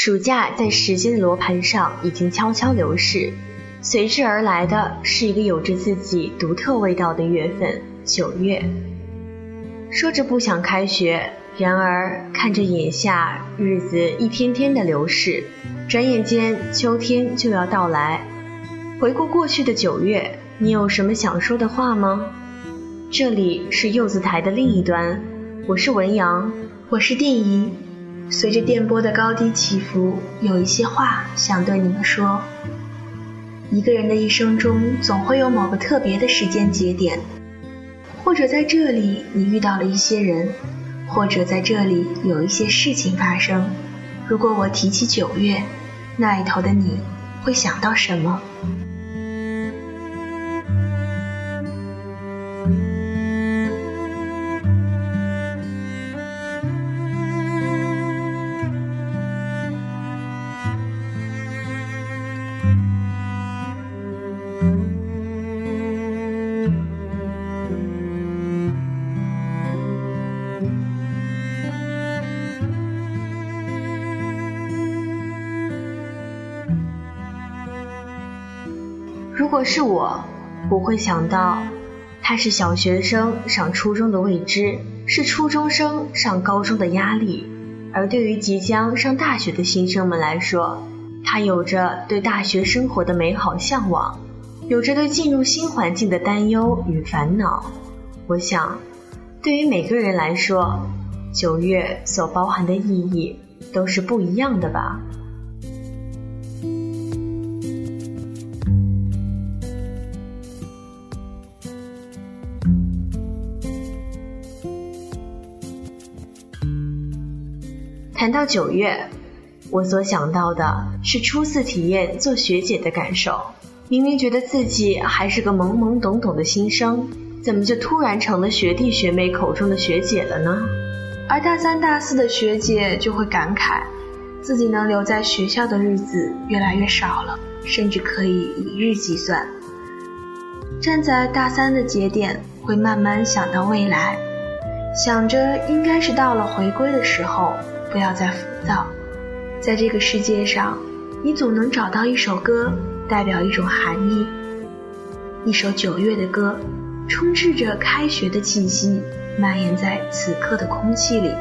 暑假在时间的罗盘上已经悄悄流逝，随之而来的是一个有着自己独特味道的月份——九月。说着不想开学，然而看着眼下日子一天天的流逝，转眼间秋天就要到来。回顾过去的九月，你有什么想说的话吗？这里是柚子台的另一端，我是文阳，我是电怡。随着电波的高低起伏，有一些话想对你们说。一个人的一生中，总会有某个特别的时间节点，或者在这里你遇到了一些人，或者在这里有一些事情发生。如果我提起九月，那一头的你会想到什么？如果是我，我会想到，他是小学生上初中的未知，是初中生上高中的压力，而对于即将上大学的新生们来说，他有着对大学生活的美好向往，有着对进入新环境的担忧与烦恼。我想，对于每个人来说，九月所包含的意义都是不一样的吧。谈到九月，我所想到的是初次体验做学姐的感受。明明觉得自己还是个懵懵懂懂的新生，怎么就突然成了学弟学妹口中的学姐了呢？而大三、大四的学姐就会感慨，自己能留在学校的日子越来越少了，甚至可以以日计算。站在大三的节点，会慢慢想到未来，想着应该是到了回归的时候。不要再浮躁，在这个世界上，你总能找到一首歌，代表一种含义。一首九月的歌，充斥着开学的气息，蔓延在此刻的空气里。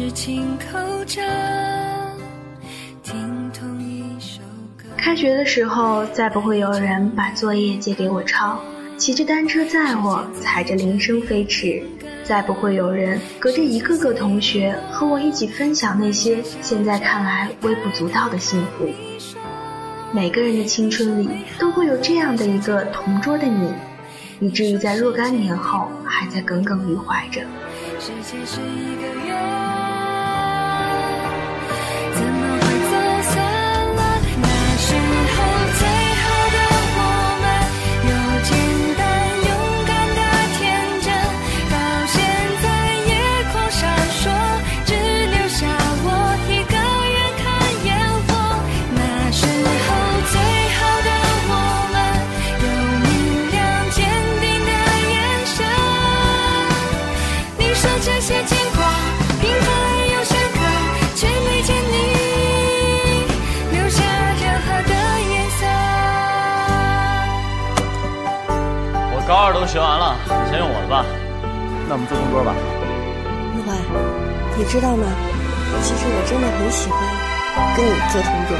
十指紧扣着。开学的时候，再不会有人把作业借给我抄，骑着单车载我，踩着铃声飞驰。再不会有人隔着一个个同学和我一起分享那些现在看来微不足道的幸福。每个人的青春里都会有这样的一个同桌的你，以至于在若干年后还在耿耿于怀着。世界是一个都学完了，你先用我的吧。那我们做同桌吧。陆怀，你知道吗？其实我真的很喜欢跟你做同桌。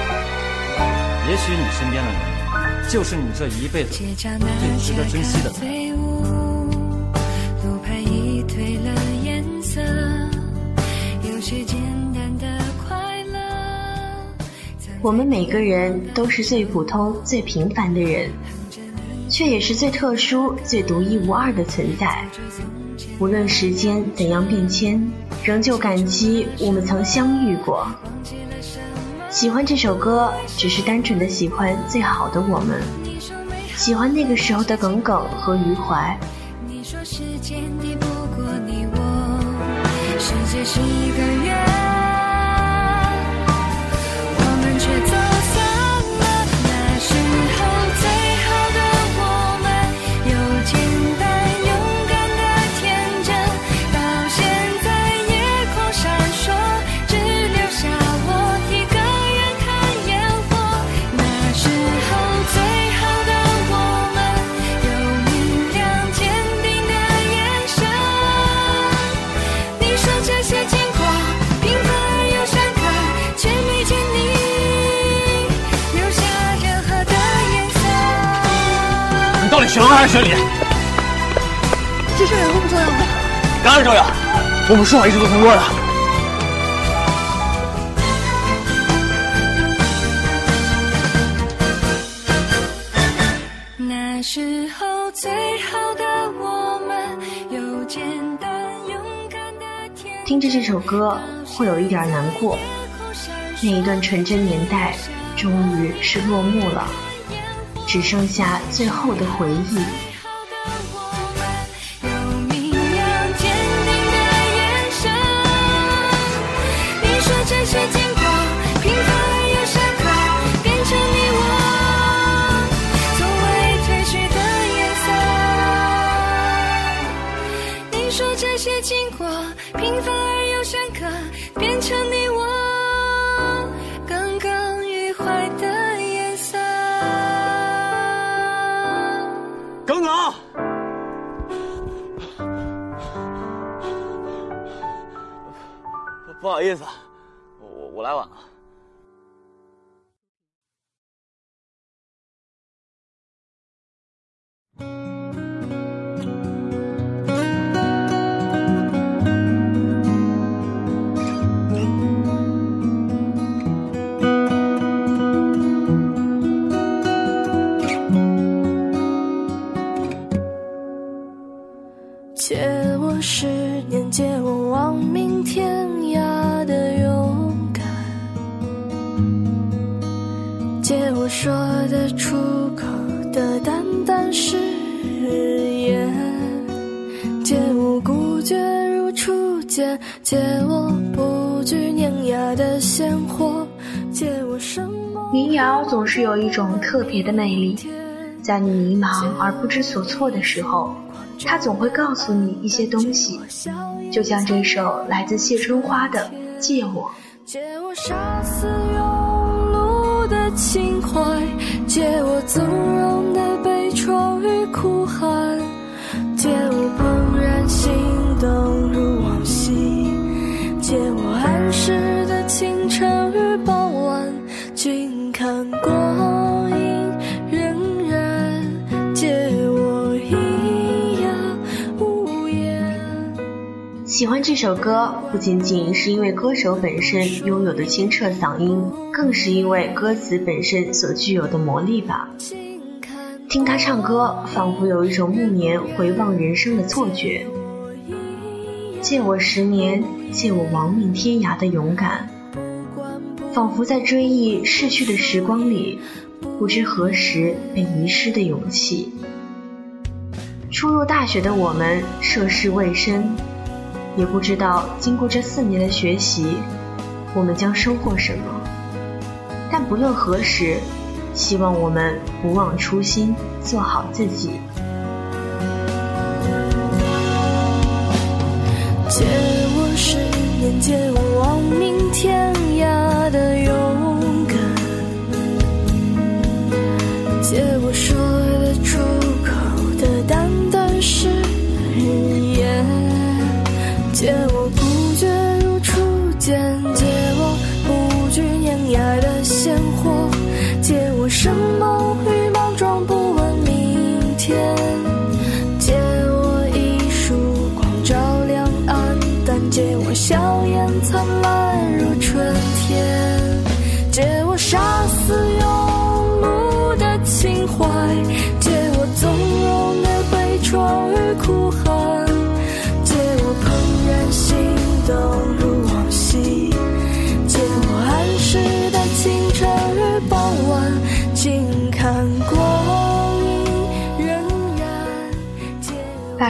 也许你身边的人，就是你这一辈子最值得珍惜的人。我们每个人都是最普通、最平凡的人，却也是最特殊、最独一无二的存在。无论时间怎样变迁，仍旧感激我们曾相遇过。喜欢这首歌，只是单纯的喜欢最好的我们，喜欢那个时候的耿耿和余怀。你说时间敌不过你我，世界是一个圆。学文还是学理？这事有那么重要吗？当然重要。我们说好一直做同桌的。那时候最好的我们，有简单勇敢的天。听着这首歌，会有一点难过。那一段纯真年代，终于是落幕了。只剩下最后的回忆。你说这些经过，平凡而又深刻，变成你我从未褪去的颜色。你说这些经过，平凡不好意思，我我来晚了。借我不惧碾压的鲜活，借我什么？民谣总是有一种特别的魅力，在你迷茫而不知所措的时候。它总会告诉你一些东西，就像这首来自谢春花的《借我》。借我杀死庸碌的情怀，借我纵容的悲怆与哭喊，喜欢这首歌，不仅仅是因为歌手本身拥有的清澈嗓音，更是因为歌词本身所具有的魔力吧。听他唱歌，仿佛有一种暮年回望人生的错觉。借我十年，借我亡命天涯的勇敢，仿佛在追忆逝去的时光里，不知何时被遗失的勇气。初入大学的我们，涉世未深，也不知道经过这四年的学习，我们将收获什么。但不论何时，希望我们不忘初心，做好自己。借我十年，借我望明天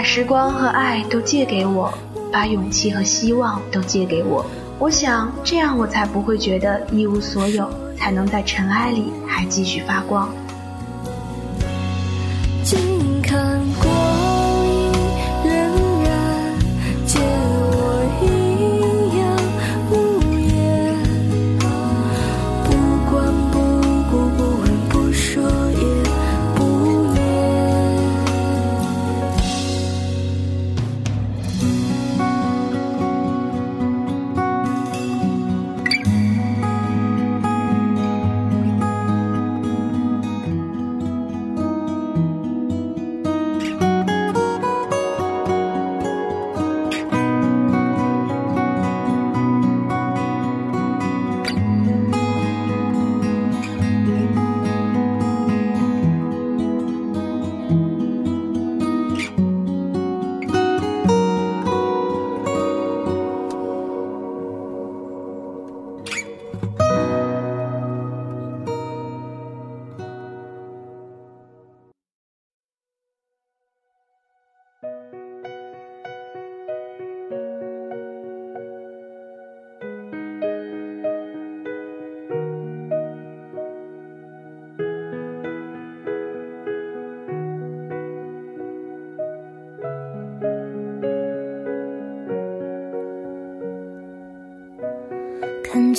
把时光和爱都借给我，把勇气和希望都借给我。我想这样，我才不会觉得一无所有，才能在尘埃里还继续发光。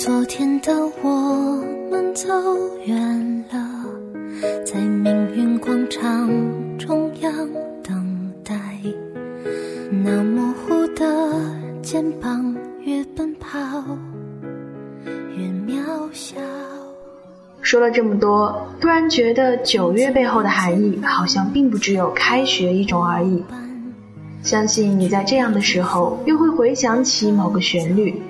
昨天的我们走远了，在命运广场中央等待。那模糊的肩膀，越奔跑越渺小。说了这么多，突然觉得九月背后的含义，好像并不只有开学一种而已。相信你在这样的时候，又会回想起某个旋律。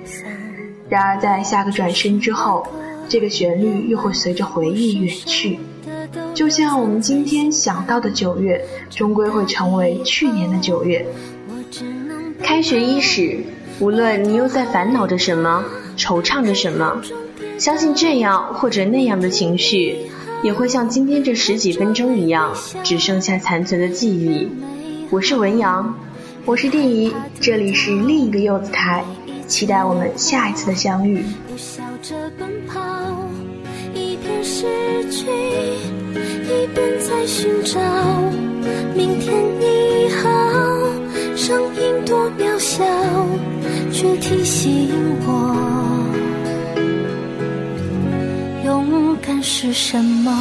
然而，在下个转身之后，这个旋律又会随着回忆远去，就像我们今天想到的九月，终归会成为去年的九月。开学伊始，无论你又在烦恼着什么，惆怅着什么，相信这样或者那样的情绪，也会像今天这十几分钟一样，只剩下残存的记忆。我是文阳，我是电怡，这里是另一个柚子台。期待我们下一次的相遇。笑着奔跑一边失去一边在寻找明天你好声音多渺小却提醒我勇敢是什么？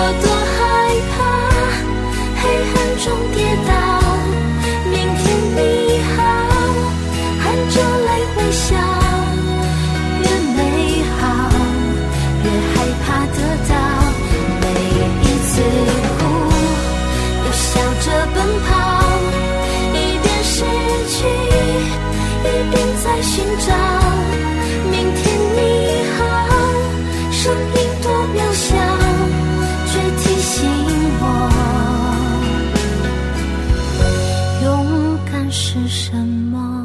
我多是什么？